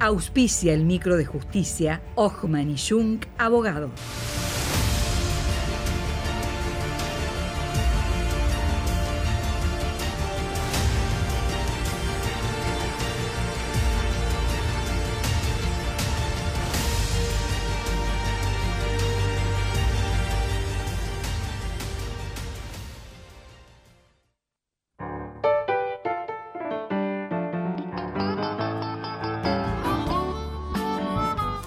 Auspicia el micro de justicia Ochman y Jung, abogado.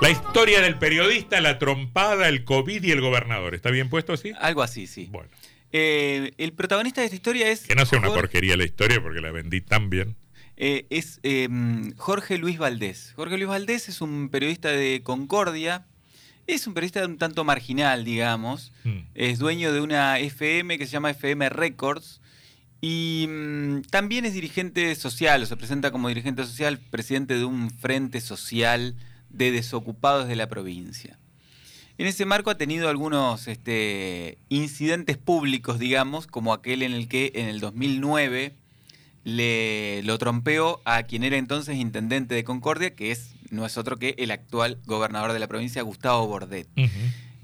La historia del periodista, la trompada, el COVID y el gobernador. ¿Está bien puesto así? Algo así, sí. Bueno. Eh, el protagonista de esta historia es. Que no sea una Jorge- porquería la historia porque la vendí tan bien. eh, es eh, Jorge Luis Valdés. Jorge Luis Valdés es un periodista de Concordia. Es un periodista un tanto marginal, digamos. Mm. Es dueño de una FM que se llama FM Records. Y mm, también es dirigente social, o se presenta como dirigente social, presidente de un frente social de desocupados de la provincia. En ese marco ha tenido algunos este, incidentes públicos, digamos, como aquel en el que en el 2009 le lo trompeó a quien era entonces intendente de Concordia, que es no es otro que el actual gobernador de la provincia, Gustavo Bordet.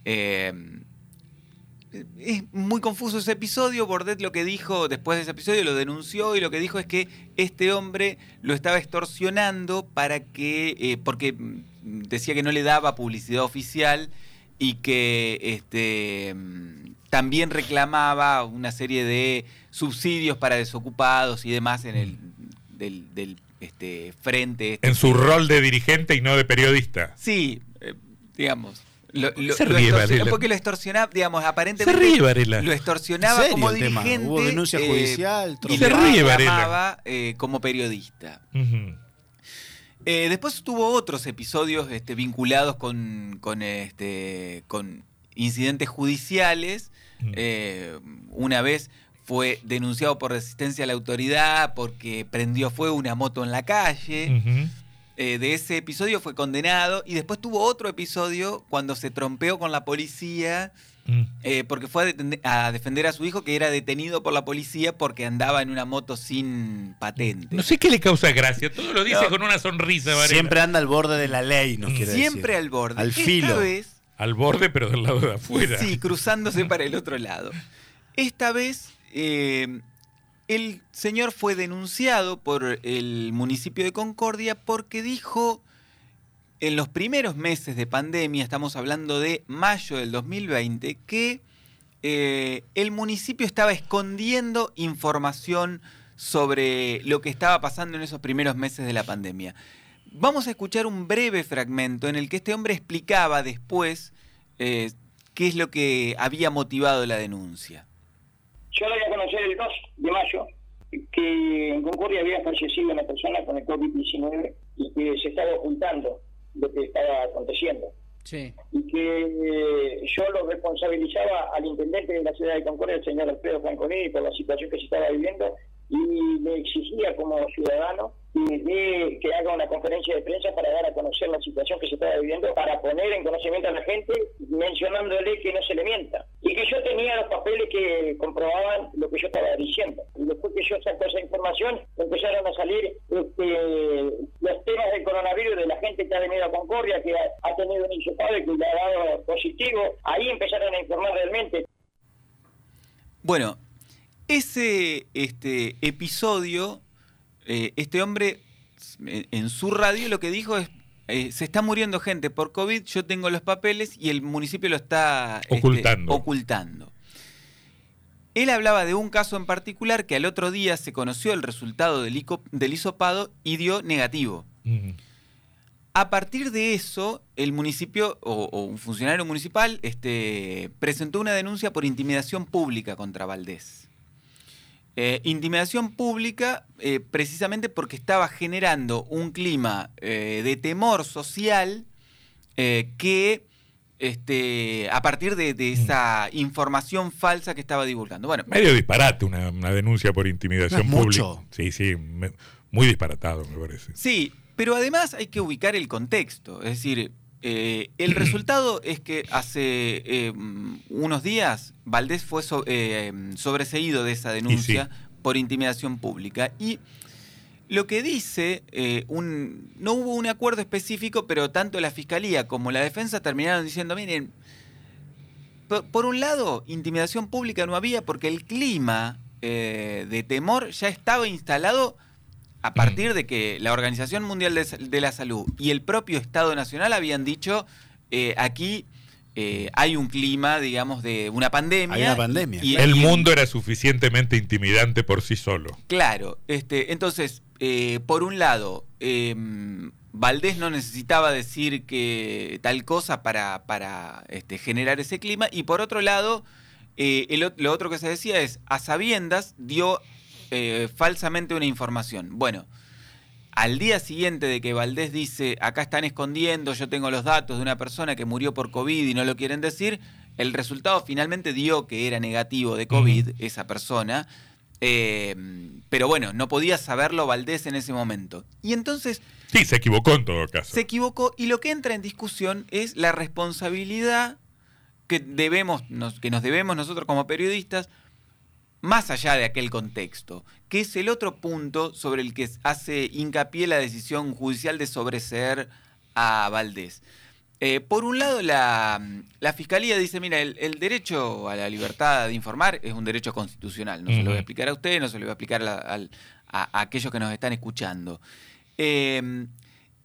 Eh, es muy confuso ese episodio. Bordet lo que dijo después de ese episodio lo denunció y lo que dijo es que este hombre lo estaba extorsionando para que, eh, porque decía que no le daba publicidad oficial y que este, también reclamaba una serie de subsidios para desocupados y demás en el del, del, este, frente. este En su rol de dirigente y no de periodista. Sí, eh, digamos. Lo, lo- Se lo ríe, Varela. porque lo extorsionaba, digamos, aparentemente. Se ríe, Varela. Lo extorsionaba ¿En serio como el tema? dirigente. Hubo denuncia eh, judicial, y Se lo ríe, Varela. reclamaba, eh, como periodista. Ujú. Eh, después tuvo otros episodios este, vinculados con, con, este, con incidentes judiciales. Mm. Eh, una vez fue denunciado por resistencia a la autoridad porque prendió fuego una moto en la calle. Ujú. Eh, de ese episodio fue condenado y después tuvo otro episodio cuando se trompeó con la policía Mm. eh, porque fue a, defender a su hijo que era detenido por la policía porque andaba en una moto sin patente. No sé qué le causa gracia. Todo lo dice No. con una sonrisa, Varela. Siempre anda al borde de la ley, nos quiere Siempre decir. al borde. Al Esta filo. vez, Al borde, pero del lado de afuera. sí, cruzándose para el otro lado. Esta vez eh, el señor fue denunciado por el municipio de Concordia porque dijo en los primeros meses de pandemia, estamos hablando de mayo del 2020, que eh, el municipio estaba escondiendo información sobre lo que estaba pasando en esos primeros meses de la pandemia. Vamos a escuchar un breve fragmento en el que este hombre explicaba después eh, qué es lo que había motivado la denuncia. El 2 de mayo, que en Concordia había fallecido una persona con el COVID-19 y que se estaba ocultando lo que estaba aconteciendo. Sí. Y que eh, yo lo responsabilizaba al intendente de la ciudad de Concordia, el señor Alfredo Franconini, por la situación que se estaba viviendo y le exigía como ciudadano que, haga una conferencia de prensa para dar a conocer la situación que se estaba viviendo, para poner en conocimiento a la gente, mencionándole que no se le mienta. Y que yo tenía los papeles que comprobaban lo que yo estaba diciendo. Y después que yo saco esa información, empezaron a salir este, los temas del coronavirus de la gente que ha venido a Concordia, que ha, tenido un hisopado y que le ha dado positivo. Ahí empezaron a informar realmente. Bueno, ese este, episodio, eh, este hombre en su radio lo que dijo es, eh, se está muriendo gente por COVID, yo tengo los papeles y el municipio lo está este, Ocultando. ocultando. Él hablaba de un caso en particular que al otro día se conoció el resultado del, ico- del hisopado y dio negativo. A partir de eso, el municipio o, o un funcionario municipal este, presentó una denuncia por intimidación pública contra Valdés. Eh, intimidación pública eh, precisamente porque estaba generando un clima eh, de temor social eh, que este, a partir de, de esa información falsa que estaba divulgando. Bueno, Medio disparate una, una denuncia por intimidación No pública. mucho. Sí, sí, me- muy disparatado, me parece. Sí, pero además hay que ubicar el contexto. Es decir, eh, el resultado es que hace eh, unos días Valdés fue so- eh, sobreseído de esa denuncia por intimidación pública. Y lo que dice, un, no hubo un acuerdo específico, pero tanto la Fiscalía como la defensa terminaron diciendo, miren, por, por un lado, intimidación pública no había porque el clima de temor ya estaba instalado a partir de que la Organización Mundial de, la Salud y el propio Estado Nacional habían dicho, eh, aquí eh, hay un clima, digamos, de una pandemia. Hay una pandemia. y- El y- mundo era suficientemente intimidante por sí solo. Claro, este, entonces, eh, por un lado, eh, Valdés no necesitaba decir que tal cosa para, para este, generar ese clima, y por otro lado, eh, el lo otro que se decía es, a sabiendas dio eh, falsamente una información. Bueno, al día siguiente de que Valdés dice, acá están escondiendo, yo tengo los datos de una persona que murió por COVID y no lo quieren decir, el resultado finalmente dio que era negativo de COVID esa persona, eh, pero bueno, no podía saberlo Valdés en ese momento. Y entonces Sí, se equivocó en todo caso. se equivocó y lo que entra en discusión es la responsabilidad que debemos, nos, que nos debemos nosotros como periodistas más allá de aquel contexto, que es el otro punto sobre el que hace hincapié la decisión judicial de sobreseer a Valdés. Eh, por un lado, la, la Fiscalía dice, mira, el, el derecho a la libertad de informar es un derecho constitucional. No se lo voy a explicar a usted, no se lo voy a explicar a, aquellos que nos están escuchando. Eh,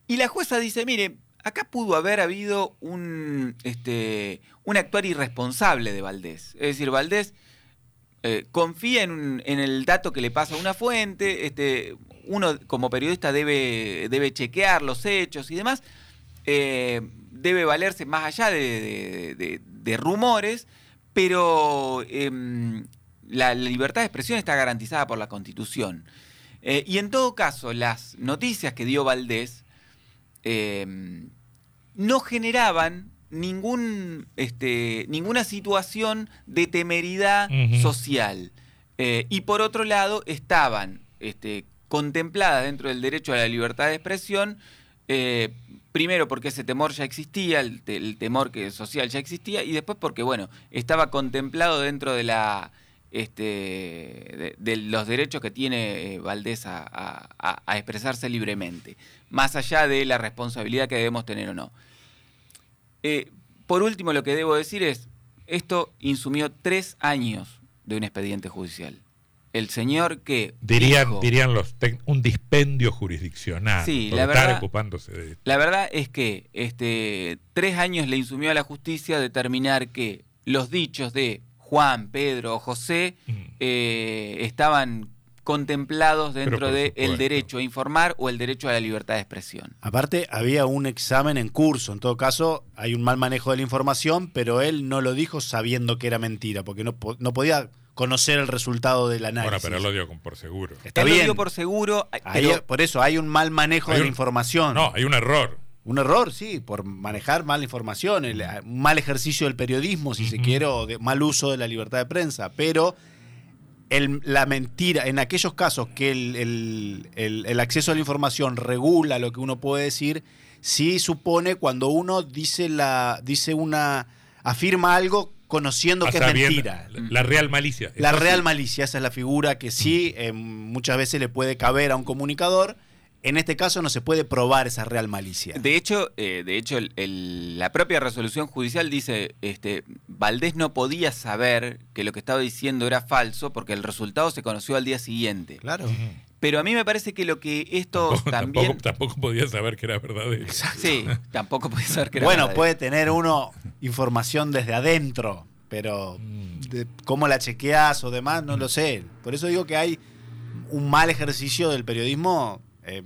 y la jueza dice, mire, acá pudo haber habido un, este, un actuar irresponsable de Valdés. Es decir, Valdés eh, confía en, el dato que le pasa a una fuente, este, uno como periodista debe, chequear los hechos y demás, eh, debe valerse más allá de, rumores, pero em, la libertad de expresión está garantizada por la Constitución. Eh, y en todo caso, las noticias que dio Valdés eh, no generaban ningún, este, ninguna situación de temeridad social. Eh, y por otro lado, estaban este, contempladas dentro del derecho a la libertad de expresión, eh, primero porque ese temor ya existía, el, te- el temor que social ya existía, y después porque, bueno, estaba contemplado dentro de la este, de, de los derechos que tiene eh, Valdés a- a expresarse libremente, más allá de la responsabilidad que debemos tener o no. Eh, por último, lo que debo decir es, esto insumió tres años de un expediente judicial. El señor que... Dirían, dijo- dirían los un dispendio jurisdiccional. Sí, por la estar verdad- ocupándose de La verdad es que este, tres años le insumió a la justicia determinar que los dichos de Juan, Pedro o José Mm. eh, estaban contemplados dentro del supuesto. derecho a informar o el derecho a la libertad de expresión. Aparte, había un examen en curso. En todo caso, hay un mal manejo de la información, pero él no lo dijo sabiendo que era mentira, porque no, no podía conocer el resultado del análisis. Bueno, pero él lo dio por seguro. Está Él lo bien. dio por seguro, Ahí- pero- por eso hay un mal manejo Hay de la información. No, hay un error. Un error, sí, por manejar mal la información, el, un mal ejercicio del periodismo, si se quiere, o de mal uso de la libertad de prensa. Pero el- la mentira, en aquellos casos que el, el- el- el acceso a la información regula lo que uno puede decir, sí supone cuando uno dice la, dice una, afirma algo conociendo que es mentira. La, la real malicia. La real malicia, esa es la figura que sí eh, muchas veces le puede caber a un comunicador. En este caso no se puede probar esa real malicia. De hecho, eh, de hecho el- el- la propia resolución judicial dice, este, Valdés no podía saber que lo que estaba diciendo era falso porque el resultado se conoció al día siguiente. Claro. Pero a mí me parece que lo que esto Tampoco, también... tampoco, tampoco podía saber que era verdadero. Sí, tampoco puede ser que era Bueno, verdadero. puede tener uno información desde adentro, pero Mm. de cómo la chequeás o demás, no lo sé. Por eso digo que hay un mal ejercicio del periodismo eh,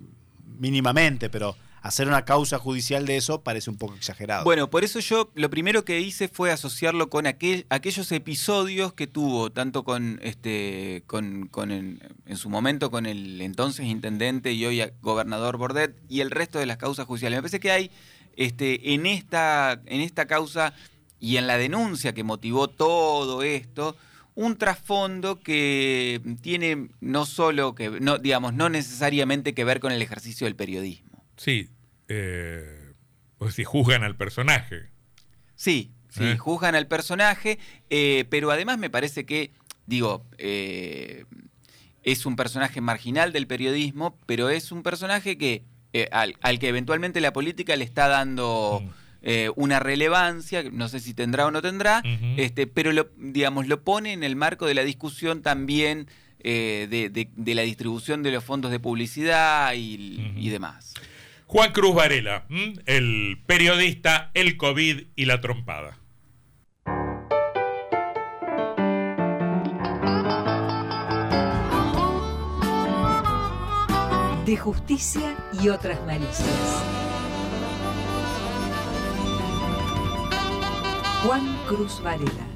mínimamente, pero hacer una causa judicial de eso parece un poco exagerado. Bueno, por eso yo lo primero que hice fue asociarlo con aquel, aquellos episodios que tuvo, tanto con este, con, en su momento con el entonces intendente y hoy gobernador Bordet y el resto de las causas judiciales. Me parece que hay este, en esta, en esta causa y en la denuncia que motivó todo esto, un trasfondo que tiene no solo que, no, digamos, no necesariamente que ver con el ejercicio del periodismo. Sí, eh, pues si juzgan al personaje. Sí, sí, ¿Eh? juzgan al personaje, eh, pero además me parece que, digo, eh, es un personaje marginal del periodismo, pero es un personaje que al, al que eventualmente la política le está dando Mm. Eh, una relevancia, no sé si tendrá o no tendrá, este, pero lo, digamos, lo pone en el marco de la discusión también eh, de, de- de la distribución de los fondos de publicidad y, y demás. Juan Cruz Varela, el periodista, el COVID y la trompada. De justicia y otras malicias. Juan Cruz Varela.